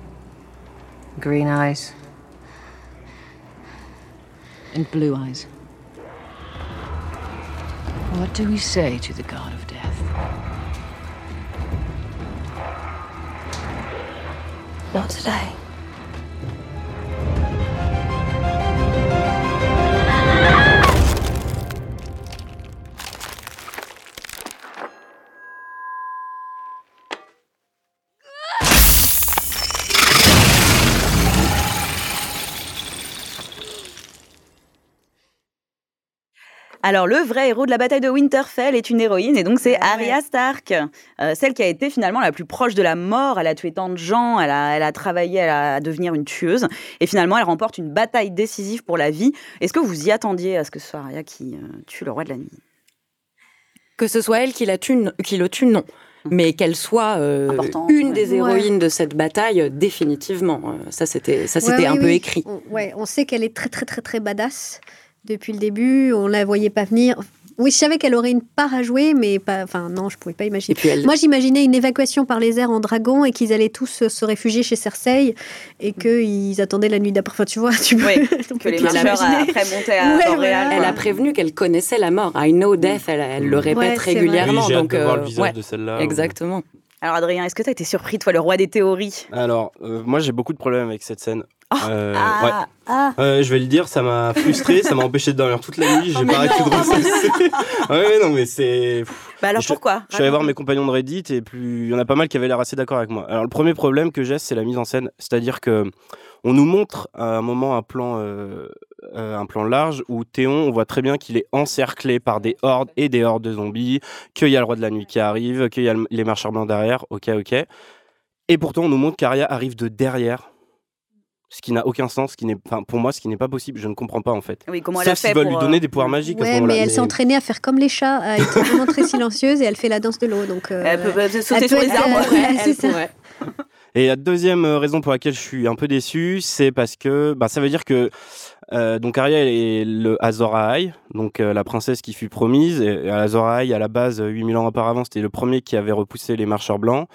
Green eyes. And blue eyes. What do we say to the god of death? Not today. Alors, le vrai héros de la bataille de Winterfell est une héroïne, et donc c'est Arya Stark, euh, celle qui a été finalement la plus proche de la mort. Elle a tué tant de gens, elle a, elle a travaillé à, à devenir une tueuse, et finalement, elle remporte une bataille décisive pour la vie. Est-ce que vous y attendiez à ce que ce soit Arya qui euh, tue le roi de la nuit? Que ce soit elle qui, la tue, qui le tue, non. Mais qu'elle soit euh, une ouais. des Ouais. héroïnes de cette bataille, euh, définitivement. Ça, c'était ça, Ouais, c'était oui, un peu oui. écrit. On, ouais, on sait qu'elle est très très très très badass depuis le début. On la voyait pas venir. Oui, je savais qu'elle aurait une part à jouer, mais pas. Enfin, non, je pouvais pas imaginer. Elle, Moi, j'imaginais une évacuation par les airs en dragon et qu'ils allaient tous se, se réfugier chez Cersei et qu'ils attendaient la nuit d'après. Enfin, tu vois, tu peux. Oui, Que les marcheurs imaginer. après montaient à Ouais, Port-Réal. voilà. elle a prévenu qu'elle connaissait la mort. I know death, elle, elle le répète Ouais, régulièrement. Oui, donc, de voir euh, le visage ouais, de celle-là. exactement. Alors, Adrien, est-ce que tu as été surpris, toi, le roi des théories? Alors, euh, moi j'ai beaucoup de problèmes avec cette scène. Euh, ouais. Ah, Ah, Euh, je vais le dire, ça m'a frustré, ça m'a empêché de dormir toute la nuit, Oh, j'ai pas arrêté de ressasser. ouais, ouais, non, mais c'est. bah alors Je- pourquoi? Je suis allé voir mes compagnons de Reddit et plus il y en a pas mal qui avaient l'air assez d'accord avec moi. Alors le premier problème que j'ai, c'est la mise en scène, c'est-à-dire que on nous montre à un moment un plan, euh, euh, un plan large où Théon, on voit très bien qu'il est encerclé par des hordes et des hordes de zombies, qu'il y a le roi de la nuit qui arrive, qu'il y a le- les marcheurs blancs derrière. Ok, ok. Et pourtant, on nous montre qu'Arya arrive de derrière. Ce qui n'a aucun sens, ce qui n'est, enfin, pour moi, ce qui n'est pas possible, je ne comprends pas en fait. Oui, comment elle a Sauf fait s'ils veulent lui donner euh, des pouvoirs magiques à ce ouais, mais elle s'est entraînée à faire comme les chats, à être vraiment très silencieuse et elle fait la danse de l'eau. Donc, euh, Elle peut sauter elle sur peut les arbres. Euh. Et la deuxième euh, raison pour laquelle je suis un peu déçu, c'est parce que bah, ça veut dire que euh, donc Arya elle est le Azor Ahai, donc euh, la princesse qui fut promise. Et Azor Ahai, à la base, euh, 8000 ans auparavant, c'était le premier qui avait repoussé les marcheurs blancs.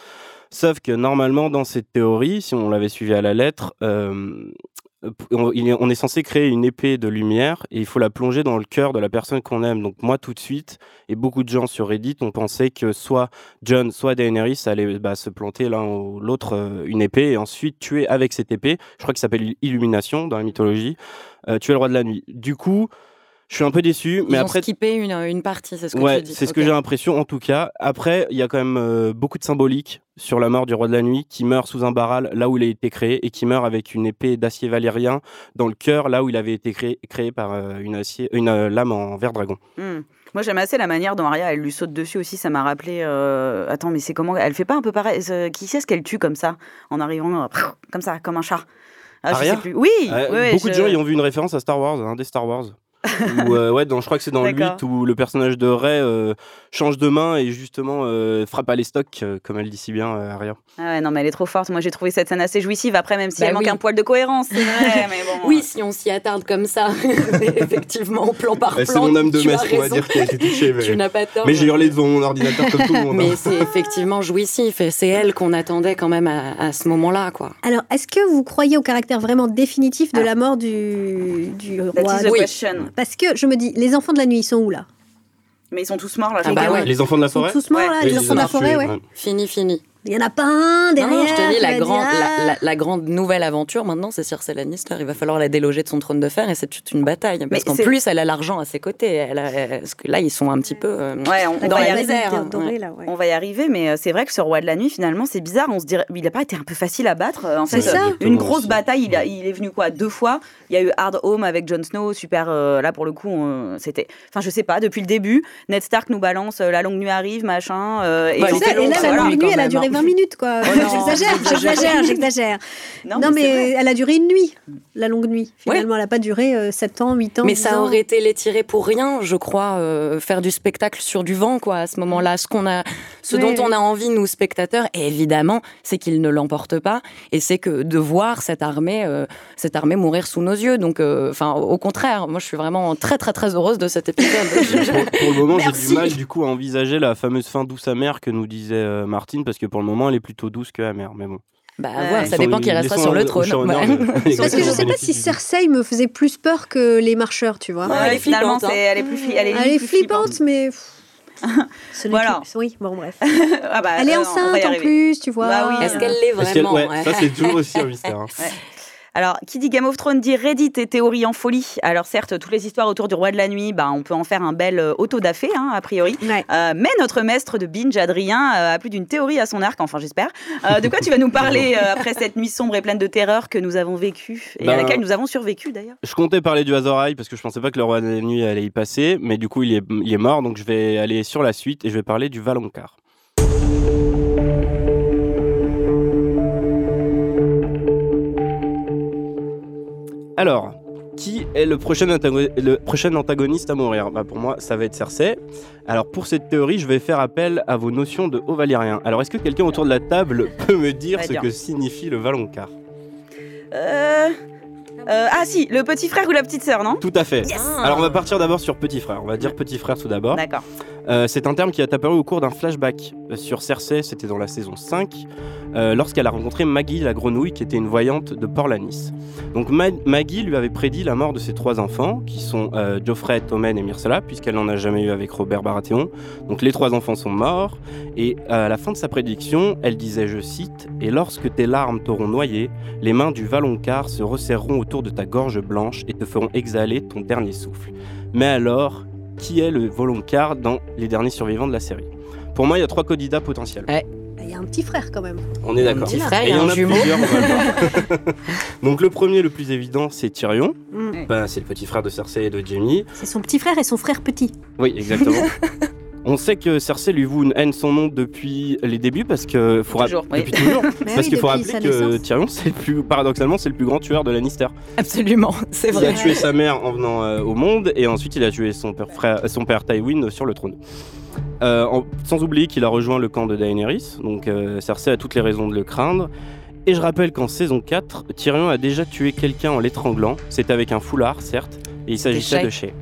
Sauf que normalement, dans cette théorie, si on l'avait suivi à la lettre, euh, on, est censé créer une épée de lumière et il faut la plonger dans le cœur de la personne qu'on aime. Donc moi, tout de suite, et beaucoup de gens sur Reddit ont pensé que soit John, soit Daenerys allaient bah, se planter l'un ou l'autre euh, une épée et ensuite tuer avec cette épée. Je crois qu'il s'appelle Illumination dans la mythologie. Euh, tuer le roi de la nuit. Du coup, je suis un peu déçu, mais Ils ont après. skippé une, une partie, c'est ce que Ouais, tu dis. c'est ce que j'ai l'impression en tout cas. Après, il y a quand même euh, beaucoup de symbolique sur la mort du roi de la nuit qui meurt sous un barral là où il a été créé et qui meurt avec une épée d'acier valérien dans le cœur là où il avait été créé, créé par euh, une, acier, une euh, lame en verre dragon. Hmm. Moi, j'aime assez la manière dont Arya, elle lui saute dessus aussi. Ça m'a rappelé. euh, Attends, mais c'est comment Elle fait pas un peu pareil Qui c'est ce qu'elle tue comme ça En arrivant, comme ça, comme un chat Ah, je sais plus. Oui ouais, beaucoup de gens y ont vu une référence à Star Wars, un des Star Wars. Où, euh, ouais, dans, je crois que c'est dans le D'accord. 8 où le personnage de Rey euh, change de main et justement euh, frappe à les stocks, euh, comme elle dit si bien, euh, Arya. Ah ouais, non, mais elle est trop forte. Moi, j'ai trouvé cette scène assez jouissive. Après, même si Bah elle manque un poil de cohérence, c'est vrai, mais bon. Oui, si on s'y attarde comme ça, effectivement, plan par Ouais, plan. c'est mon âme de tu maître, on va dire, qui a été touchée. Tu Mais, n'as pas tort. mais j'ai hurlé devant mon ordinateur comme tout le monde. hein. Mais c'est effectivement jouissif et c'est elle qu'on attendait quand même à, à ce moment-là, quoi. Alors, est-ce que vous croyez au caractère vraiment définitif de la mort du, du roi Oui. Parce que je me dis, les enfants de la nuit, ils sont où là? Mais ils sont tous morts là. Ah je bah ouais. Les enfants de la Ils sont forêt tous morts là, les enfants de la forêt, ouais. Fini, fini. Il y en a pas un derrière. non, non, je te dis, qui la, va grande, dire, la, la- ah. la grande nouvelle aventure maintenant, c'est Cersei Lannister. Il va falloir la déloger de son trône de fer et c'est toute une bataille. Parce qu'en plus, elle a l'argent à ses côtés. Elle a- parce que là, ils sont un petit peu euh, Ouais, on, dans va y la arriver. misère. hein. Ouais. ouais. On va y arriver, mais euh, c'est vrai que ce roi de la nuit, finalement, c'est bizarre. On se dirait, il a pas été un peu facile à battre. euh, En C'est fait, ça. une grosse aussi. bataille. Il, a- il est venu quoi deux fois. Il y a eu Hard Home avec Jon Snow, super. euh, là pour le coup, on- c'était. Enfin, je sais pas. Depuis le début, Ned Stark nous balance euh, la longue nuit arrive, machin. et Ça, et long, là, la longue nuit, elle a duré hein. 20 minutes, quoi. Oh j'exagère, j'exagère, j'exagère. Non, Non, mais elle a duré une nuit, la longue nuit. Finalement, elle n'a pas duré euh, 7 ans, 8 ans. Mais 10 ça ans. aurait été les tirer pour rien, je crois, euh, faire du spectacle sur du vent, quoi, à ce moment-là. Ce qu'on a, ce Ouais, dont on a envie, nous spectateurs, évidemment, c'est qu'ils ne l'emportent pas, et c'est que de voir cette armée, euh, cette armée mourir sous nos yeux. Donc, euh, enfin, au contraire, moi, je suis vraiment très, très, très heureuse de cet épisode. pour, pour le moment, j'ai du mal du coup à envisager la fameuse fin douce amère que nous disait euh, Martine, parce que pour le moment, elle est plutôt douce que amère. Mais bon. Bah, Ouais. voilà, ça dépend qui restera sur le trône. Ouais. Parce que je sais pas si Cersei me faisait plus peur que les marcheurs, tu vois. Ouais, elle est finalement, flippante, hein. elle est plus, fli- elle est, Elle est plus flippante, mais. Voilà. Oui, bon, bref. Ah bah, Elle est euh, enceinte en plus, tu vois. Bah oui. Est-ce qu'elle l'est vraiment? ouais. ça c'est toujours aussi un mystère. hein. Alors, qui dit Game of Thrones dit Reddit et théorie en folie. Alors, certes, toutes les histoires autour du roi de la nuit, bah, on peut en faire un bel euh, auto-dafé, hein, a priori. Ouais. Euh, mais notre maître de binge, Adrien, euh, a plus d'une théorie à son arc, enfin, j'espère. Euh, de quoi tu vas nous parler euh, après cette nuit sombre et pleine de terreur que nous avons vécue et à Ben- laquelle nous avons survécu d'ailleurs? Je comptais parler du Azor Ahai parce que je pensais pas que le roi de la nuit allait y passer, mais du coup il est, il est mort, donc je vais aller sur la suite et je vais parler du Valonqar. Alors, qui est le prochain, antago- le prochain antagoniste à mourir? Bah Pour moi, ça va être Cersei. Alors, pour cette théorie, je vais faire appel à vos notions de haut valyrien. Alors, est-ce que quelqu'un autour de la table peut me dire Va ce que signifie le Valonqar? Euh, euh, Ah si, le petit frère ou la petite sœur, non Tout à fait. Yes Alors, on va partir d'abord sur petit frère. On va dire petit frère tout d'abord. D'accord. Euh, c'est un terme qui est apparu au cours d'un flashback sur Cersei, c'était dans la saison 5, euh, lorsqu'elle a rencontré Maggie la grenouille, qui était une voyante de Port-Lanis. Donc Ma- Maggie lui avait prédit la mort de ses trois enfants, qui sont euh, Geoffrey, Tommen et Myrcella, puisqu'elle n'en a jamais eu avec Robert Baratheon. Donc les trois enfants sont morts, et à la fin de sa prédiction, elle disait, je cite, « Et lorsque tes larmes t'auront noyé, les mains du Valonqar se resserreront autour de ta gorge blanche et te feront exhaler ton dernier souffle. » Mais alors, qui est le Voloncar dans les derniers survivants de la série? Pour moi, il y a trois candidats potentiels. Il y a un petit frère quand même. On est d'accord. petit frère, Et il y a en un jumeau. plusieurs. Donc le premier, le plus évident, c'est Tyrion. Mm. Ben, c'est le petit frère de Cersei et de Jaime. C'est son petit frère et son frère petit. Oui, exactement. On sait que Cersei lui voue une haine sans nom depuis les débuts parce que faut Toujours, oui. depuis toujours. Mais parce oui, qu'il faut rappeler que. Tyrion, c'est le plus paradoxalement, c'est le plus grand tueur de Lannister. Absolument, c'est Il vrai. a tué sa mère en venant euh, au monde et ensuite il a tué son père, frère, son père Tywin sur le trône. Euh, en- sans oublier qu'il a rejoint le camp de Daenerys, donc euh, Cersei a toutes les raisons de le craindre. Et je rappelle qu'en saison 4, Tyrion a déjà tué quelqu'un en l'étranglant. C'était avec un foulard, certes, et il s'agissait de Shay.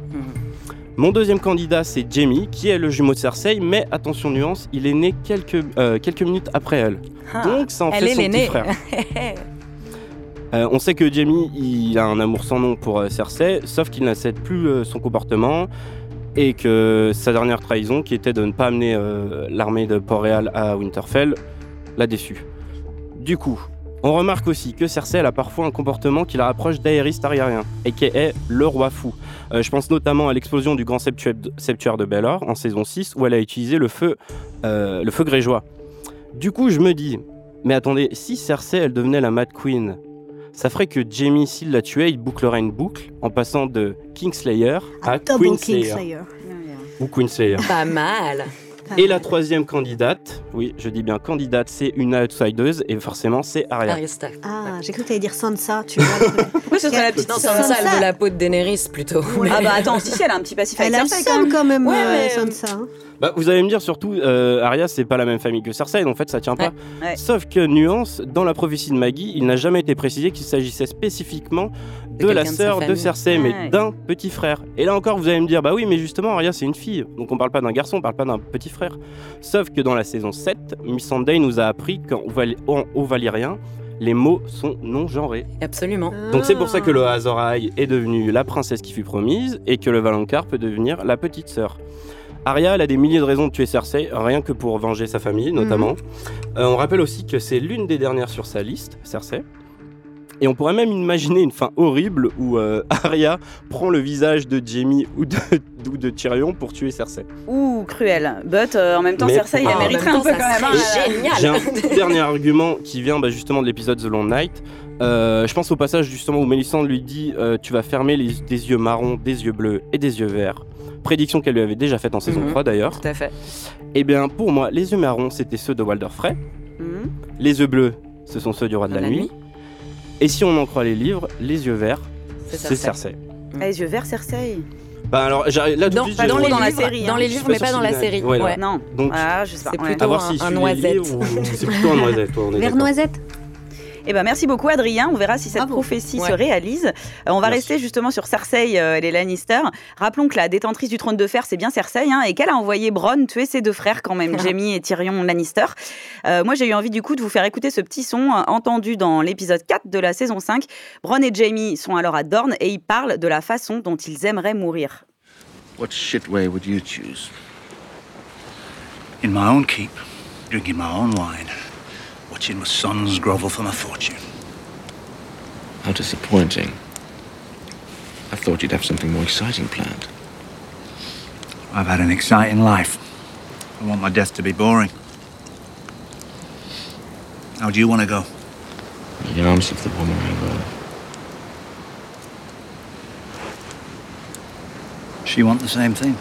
Mon deuxième candidat, c'est Jamie, qui est le jumeau de Cersei, mais attention nuance, il est né quelques, euh, quelques minutes après elle. Ah, Donc ça en elle fait son petit frère. Euh, on sait que Jamie, il a un amour sans nom pour euh, Cersei, sauf qu'il n'accepte plus euh, son comportement et que sa dernière trahison, qui était de ne pas amener l'armée de Port-Réal à Winterfell, l'a déçu. Du coup, on remarque aussi que Cersei elle a parfois un comportement qui la rapproche d'Aerys Targaryen, et qui est le roi fou. Euh, je pense notamment à l'explosion du grand septuaire de, Baelor en saison 6, où elle a utilisé le feu, euh, le feu grégeois. Du coup, je me dis, mais attendez, si Cersei elle devenait la Mad Queen, ça ferait que Jamie, s'il la tuait, il bouclerait une boucle en passant de Kingslayer à Double Queenslayer. Kingslayer. Ou Queenslayer. Pas mal. Et la troisième candidate, oui, je dis bien candidate, c'est une outsideuse et forcément c'est Arya. Arya Stark. Ah, j'ai cru que tu allais dire Sansa, tu vois. Oui, ce serait la petite sœur. Sansa, elle veut la peau de Daenerys plutôt. Ah bah attends, si, si, elle a un petit passif Elle a le Cersei quand même. seum quand même, Ouais, euh, mais- Sansa. hein. Bah, vous allez me dire surtout, euh, Arya c'est pas la même famille que Cersei, donc en fait ça tient pas. Ouais. Sauf que nuance, dans la prophétie de Maggie, il n'a jamais été précisé qu'il s'agissait spécifiquement de, De la de sœur de. Cersei, mais Ouais. d'un petit frère. Et là encore, vous allez me dire, bah oui, mais justement, Arya c'est une fille, donc on parle pas d'un garçon, on parle pas d'un petit frère. Sauf que dans la saison 7, Missandei nous a appris qu'en valyrien, les mots sont non genrés. Absolument. Donc c'est pour ça Ah. que le Azor Ahai est devenue la princesse qui fut promise et que le Valonqar peut devenir la petite sœur. Arya elle a des milliers de raisons de tuer Cersei, rien que pour venger sa famille notamment. Euh, on rappelle aussi que c'est l'une des dernières sur sa liste, Cersei. Et on pourrait même imaginer une fin horrible où euh, Arya prend le visage de Jaime ou de, ou de Tyrion pour tuer Cersei. Ouh, cruel. But euh, en même temps, Mais Cersei, En mériterait un peu ça quand même. hein. génial. J'ai un tout dernier argument qui vient bah, justement de l'épisode The Long Night. Euh, je pense au passage justement où Mélissande lui dit euh, Tu vas fermer les, des yeux marrons, des yeux bleus et des yeux verts. Prédiction qu'elle lui avait déjà faite en saison Mhm. 3 d'ailleurs. Tout à fait. Et bien pour moi, les yeux marrons c'était ceux de Walder Frey. Mhm. Les yeux bleus, ce sont ceux du roi de la, La nuit. nuit. Et si on en croit les livres, les yeux verts, C'est Cersei. Cersei. Ah, Les yeux verts, Cersei. Bah alors, j'arrive- là, tout de Dans, suite, pas dans les dans la livres, série, dans les livres, mais pas dans la série. Ouais, Ouais. non. Non. Donc, Ah, je sais pas. c'est plutôt un- un noisette. c'est plutôt un noisette. toi, on est Vers noisette Eh ben, merci beaucoup, Adrien. On verra si cette Bravo. prophétie Ouais. se réalise. Euh, on va Merci. rester justement sur Cersei euh, et les Lannister. Rappelons que la détentrice du trône de fer, c'est bien Cersei, hein, et qu'elle a envoyé Bronn tuer ses deux frères quand même, Jaime et Tyrion Lannister. Euh, moi, j'ai eu envie du coup de vous faire écouter ce petit son euh, entendu dans l'épisode 4 de la saison 5. Bronn et Jaime sont alors à Dorne et ils parlent de la façon dont ils aimeraient mourir. What shit way would you choose? In my own keep, drinking my own wine, watching my sons grovel for my fortune. How disappointing. I thought you'd have something more exciting planned. I've had an exciting life. I want my death to be boring. How do you want to go? In the arms of the woman I love. She want the same thing.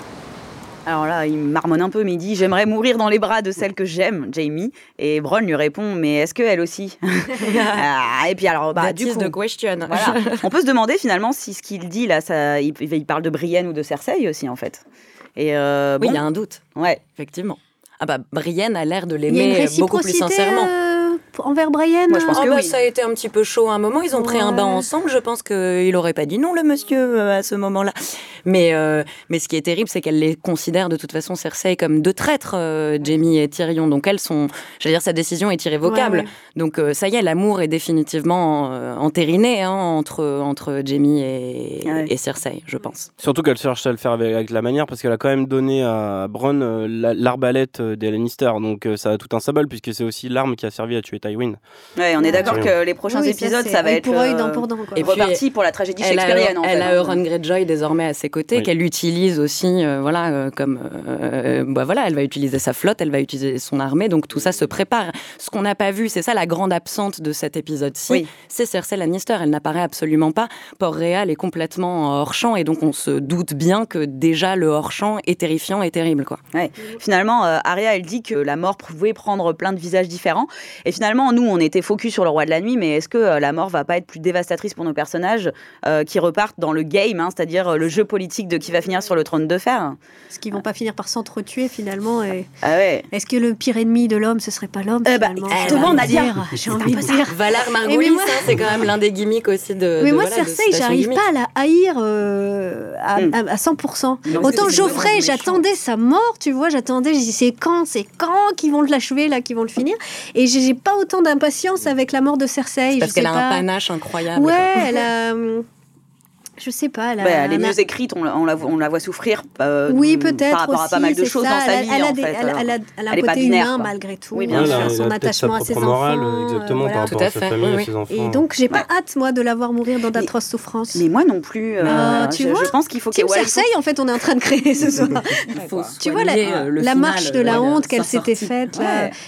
Alors là, il marmonne un peu, mais il dit J'aimerais mourir dans les bras de celle que j'aime, Jamie. Et Bronn lui répond Mais est-ce qu'elle aussi Ah, Et puis alors, bah, That du coup. the question. Voilà. On peut se demander finalement si ce qu'il dit là, ça, il, il parle de Brienne ou de Cersei aussi en fait. Et euh, Oui, bon, il y a un doute, ouais. effectivement. Ah bah, Brienne a l'air de l'aimer beaucoup plus sincèrement. euh, envers Brian Moi, je pense que bah, oui. Ça a été un petit peu chaud à un moment. Ils ont pris un bain ensemble. Je pense qu'il aurait pas dit non, le monsieur, euh, à ce moment-là. Mais, euh, mais ce qui est terrible, c'est qu'elle les considère de toute façon, Cersei, comme deux traîtres, euh, Jamie et Tyrion. Donc elles sont. J'allais dire, sa décision est irrévocable. Ouais, ouais. Donc euh, ça y est, l'amour est définitivement euh, entériné hein, entre, entre Jamie et, Ouais. et Cersei, je pense. Surtout qu'elle cherche à le faire avec, avec la manière parce qu'elle a quand même donné à Bronn euh, la- l'arbalète des Lannister. Donc euh, ça a tout un symbole puisque c'est aussi l'arme qui a servi à tuer Tywin. Ouais, on est d'accord Ouais. que les prochains Oui, épisodes, ça, va être pour œil, euh, dent pour dent. Quoi. Et puis, reparti pour la tragédie Elle a, shakespearienne. en elle fait, a. Euron Greyjoy désormais à ses côtés, Oui. qu'elle utilise aussi, euh, voilà, euh, comme, euh, bah voilà, elle va utiliser sa flotte, elle va utiliser son armée, donc tout ça se prépare. Ce qu'on n'a pas vu, c'est ça la grande absente de cet épisode-ci, Oui. c'est Cersei Lannister. Elle n'apparaît absolument pas. Port-Réal est complètement hors champ, et donc on se doute bien que déjà le hors champ est terrifiant et terrible, quoi. Ouais. Finalement, euh, Arya, elle dit que la mort pouvait prendre plein de visages différents. Et finalement, nous, on était focus sur le roi de la nuit, mais est-ce que euh, la mort va pas être plus dévastatrice pour nos personnages euh, qui repartent dans le game, hein, c'est-à-dire euh, le jeu politique de qui va finir sur le trône de fer? Est-ce qu'ils vont pas finir par s'entretuer finalement et... Ah ouais. Est-ce que le pire ennemi de l'homme, ce serait pas l'homme Eh bah, finalement? J'ai envie de Nadia, dire, J'ai envie de dire. Valar Margulis, moi- hein, c'est quand même l'un des gimmicks aussi de. Mais de, moi, voilà, Cersei, j'arrive Gimmick. pas à la haïr euh, à, Hmm. à- à 100%. Non, Autant Geoffrey, j'attendais sa mort, tu vois, j'attendais, je dis c'est quand, c'est quand qu'ils vont l'achever, là, qu'ils vont le finir? Et j'ai j'ai pas autant d'impatience avec la mort de Cersei. Parce qu'elle a un panache incroyable. Ouais, elle a. Je sais pas, elle. Ouais, elle est mieux écrite, on la, on la, voit- on la voit souffrir euh, Oui, peut-être. par rapport à aussi, pas mal de choses ça. dans sa Elle a- vie. elle a en des- fait, elle alors. elle a- elle a Elle un côté binaire, humain quoi. malgré tout. Oui, bien bien sûr, son attachement à ses enfants. morale, euh, exactement, voilà. par rapport Tout à à sa fait, famille, oui, à oui. ses enfants. Et donc, j'ai pas Ouais. hâte, moi, de la voir mourir dans d'atroces souffrances. Mais moi non plus. euh, Ah, tu je, vois je pense qu'il faut qu'elle Cersei, en fait, on est en train de créer ce soir. Tu vois, la, euh, marche de la euh, honte qu'elle s'était faite,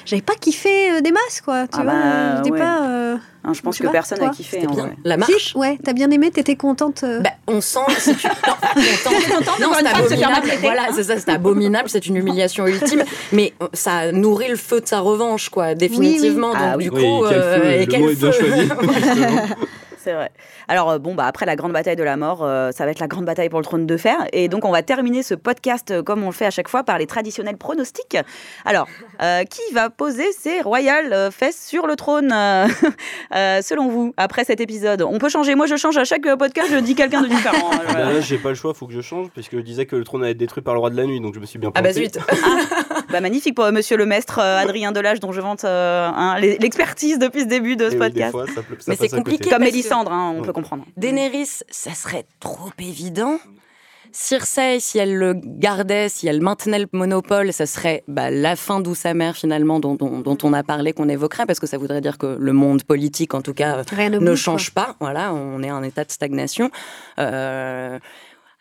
j'avais pas kiffé euh, des masses, quoi. Tu Ah vois, bah, j'étais ouais. pas. Euh, Hein, je pense Je que pas, personne n'a kiffé. En vrai. La marche Si, ouais, t'as bien aimé, t'étais contente. euh. Bah, on sent que c'est une... Non, contente. Non, c'est se abominable. Voilà, c'est ça, c'est abominable, c'est une humiliation ultime. Mais euh, ça nourrit le feu de sa revanche, quoi, définitivement. Ah Donc, oui. du Oui, coup, quel euh, feu, et le quel mot est bien feu. C'est vrai. Alors euh, bon bah après la grande bataille de la mort, euh, ça va être la grande bataille pour le trône de fer et donc on va terminer ce podcast euh, comme on le fait à chaque fois par les traditionnels pronostics. Alors euh, qui va poser ses royales fesses sur le trône selon vous après cet épisode? On peut changer. Moi je change à chaque podcast, je dis quelqu'un de différent. Bah là, j'ai pas le choix, faut que je change, puisque je disais que le trône allait être détruit par le roi de la nuit, donc je me suis bien Ah bah planté. zut. Bah magnifique pour euh, Monsieur le Maître euh, Adrien Delage dont je vante euh, hein, l'expertise depuis ce début de ce Et oui, des podcast. fois, ça peut- ça Mais c'est compliqué. Comme Mélissandre, hein, on Ouais. peut comprendre. Daenerys, ça serait trop évident. Cersei, si elle le gardait, si elle maintenait le monopole, ça serait bah, la fin d'où sa mère finalement dont, dont- dont on a parlé, qu'on évoquerait, parce que ça voudrait dire que le monde politique, en tout cas, Rien ne, bouge, change pas. Voilà, on est en état de stagnation. Euh,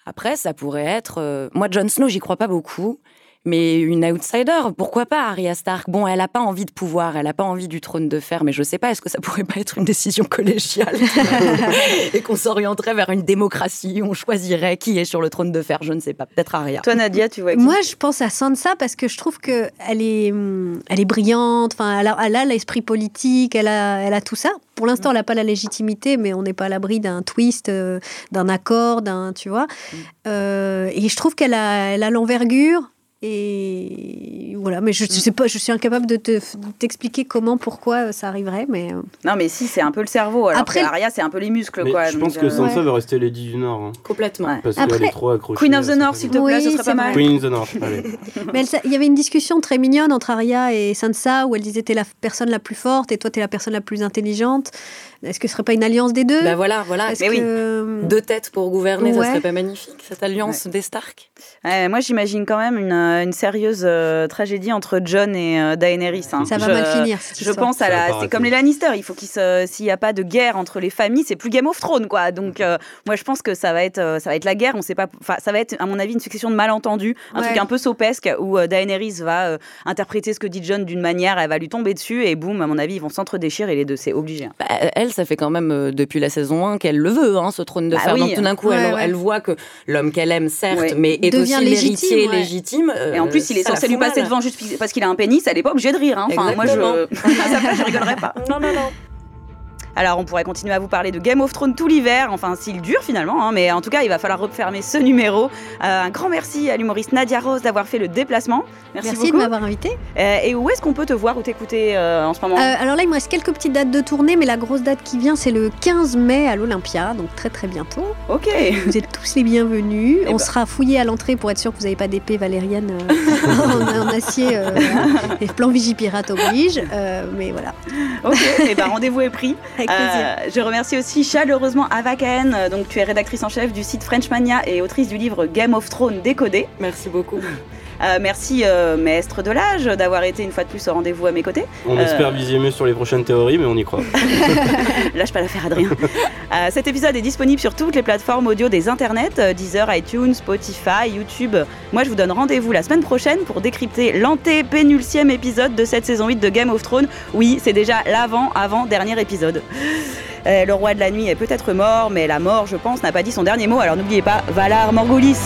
après, ça pourrait être. euh, moi, Jon Snow, j'y crois pas beaucoup. Mais une outsider, pourquoi pas Arya Stark? Bon, elle a pas envie de pouvoir, elle a pas envie du trône de fer, mais je sais pas, est-ce que ça pourrait pas être une décision collégiale? Et qu'on s'orienterait vers une démocratie, on choisirait qui est sur le trône de fer, je ne sais pas, peut-être Arya. Toi Nadia, tu vois qui? Moi, je pense à Sansa parce que je trouve que elle est, hum, elle est brillante. Enfin, elle a, elle a l'esprit politique, elle a, elle a tout ça. Pour l'instant, elle n'a pas la légitimité, mais on n'est pas à l'abri d'un twist, euh, d'un accord, d'un, tu vois. Euh, et je trouve qu'elle a, elle a l'envergure. Et voilà, mais je, je sais pas, je suis incapable de te- de t'expliquer comment, pourquoi ça arriverait, mais euh, Non, mais si, c'est un peu le cerveau. Alors Après- Arya, c'est un peu les muscles, Mais quoi. je pense donc, que euh, Sansa ouais. va rester Lady du Nord. hein, Complètement. parce Après- qu'elle est trop accrochée. Queen of the North, s'il te Oui, plaît, ce c'est serait pas mal. Queen of the North, allez. Mais il y avait une discussion très mignonne entre Arya et Sansa où elle disait t'es la personne la plus forte et toi t'es la personne la plus intelligente. Est-ce que ce serait pas une alliance des deux Bah voilà, voilà. Est-ce Mais oui. que- Deux têtes pour gouverner, Ouais. ça serait pas magnifique, cette alliance des Stark? Ouais, moi, j'imagine quand même une, euh, une sérieuse euh, tragédie entre John et euh, Daenerys. hein. Ça va Je- mal finir, cette Je pense à la. C'est comme les Lannister. Il faut qu'il. S'il n'y a pas de guerre entre les familles, c'est plus Game of Thrones, quoi. Donc, euh, moi, je pense que ça va être, euh, ça va être la guerre. On sait pas. Enfin, ça va être, à mon avis, une succession de malentendus, un Ouais. truc un peu sopesque où euh, Daenerys va euh, interpréter ce que dit John d'une manière, elle va lui tomber dessus et boum, à mon avis, ils vont s'entre-déchirer les deux. C'est obligé. hein. Bah, elle, ça fait quand même euh, depuis la saison 1 qu'elle le veut, hein, ce trône de Bah fer. oui. Donc tout d'un coup, elle, Ouais, ouais. elle voit que l'homme qu'elle aime, certes, Ouais. mais est Devient aussi légitime, l'héritier légitime. euh, Et en plus, il est ça censé lui passer devant juste parce qu'il a un pénis. Elle est pas obligée de rire. hein. Enfin, moi, je. Place, je rigolerais pas. Non, non, non. Alors, on pourrait continuer à vous parler de Game of Thrones tout l'hiver, enfin, s'il dure finalement, hein, mais en tout cas, il va falloir refermer ce numéro. Euh, un grand merci à l'humoriste Nadia Rose d'avoir fait le déplacement. Merci, Merci de beaucoup. m'avoir invité. Euh, et où est-ce qu'on peut te voir ou t'écouter euh, en ce moment? Alors là, il me reste quelques petites dates de tournée, mais la grosse date qui vient, c'est le 15 mai à l'Olympia, donc très très bientôt. Ok. Vous êtes tous les bienvenus. Eh On ben. sera fouillés à l'entrée pour être sûr que vous n'avez pas d'épée valérienne en, en acier. Et plan Vigipirate oblige. mais voilà. Ok, et ben rendez-vous est pris. Avec plaisir. Euh, je remercie aussi chaleureusement Ava Cahen. Euh, Donc, tu es rédactrice en chef du site Frenchmania et autrice du livre Game of Thrones décodé. Merci beaucoup. Euh, merci, euh, maître de l'âge, d'avoir été une fois de plus au rendez-vous à mes côtés. On Euh, espère viser mieux sur les prochaines théories, mais on y croit. Lâche pas l'affaire, Adrien. Cet épisode est disponible sur toutes les plateformes audio des internets, Deezer, iTunes, Spotify, YouTube. Moi, je vous donne rendez-vous la semaine prochaine pour décrypter l'antépénultième épisode de cette saison 8 de Game of Thrones. Oui, c'est déjà l'avant-avant-dernier épisode. Euh, le roi de la nuit est peut-être mort, mais la mort, je pense, n'a pas dit son dernier mot, alors n'oubliez pas, Valar Morghulis.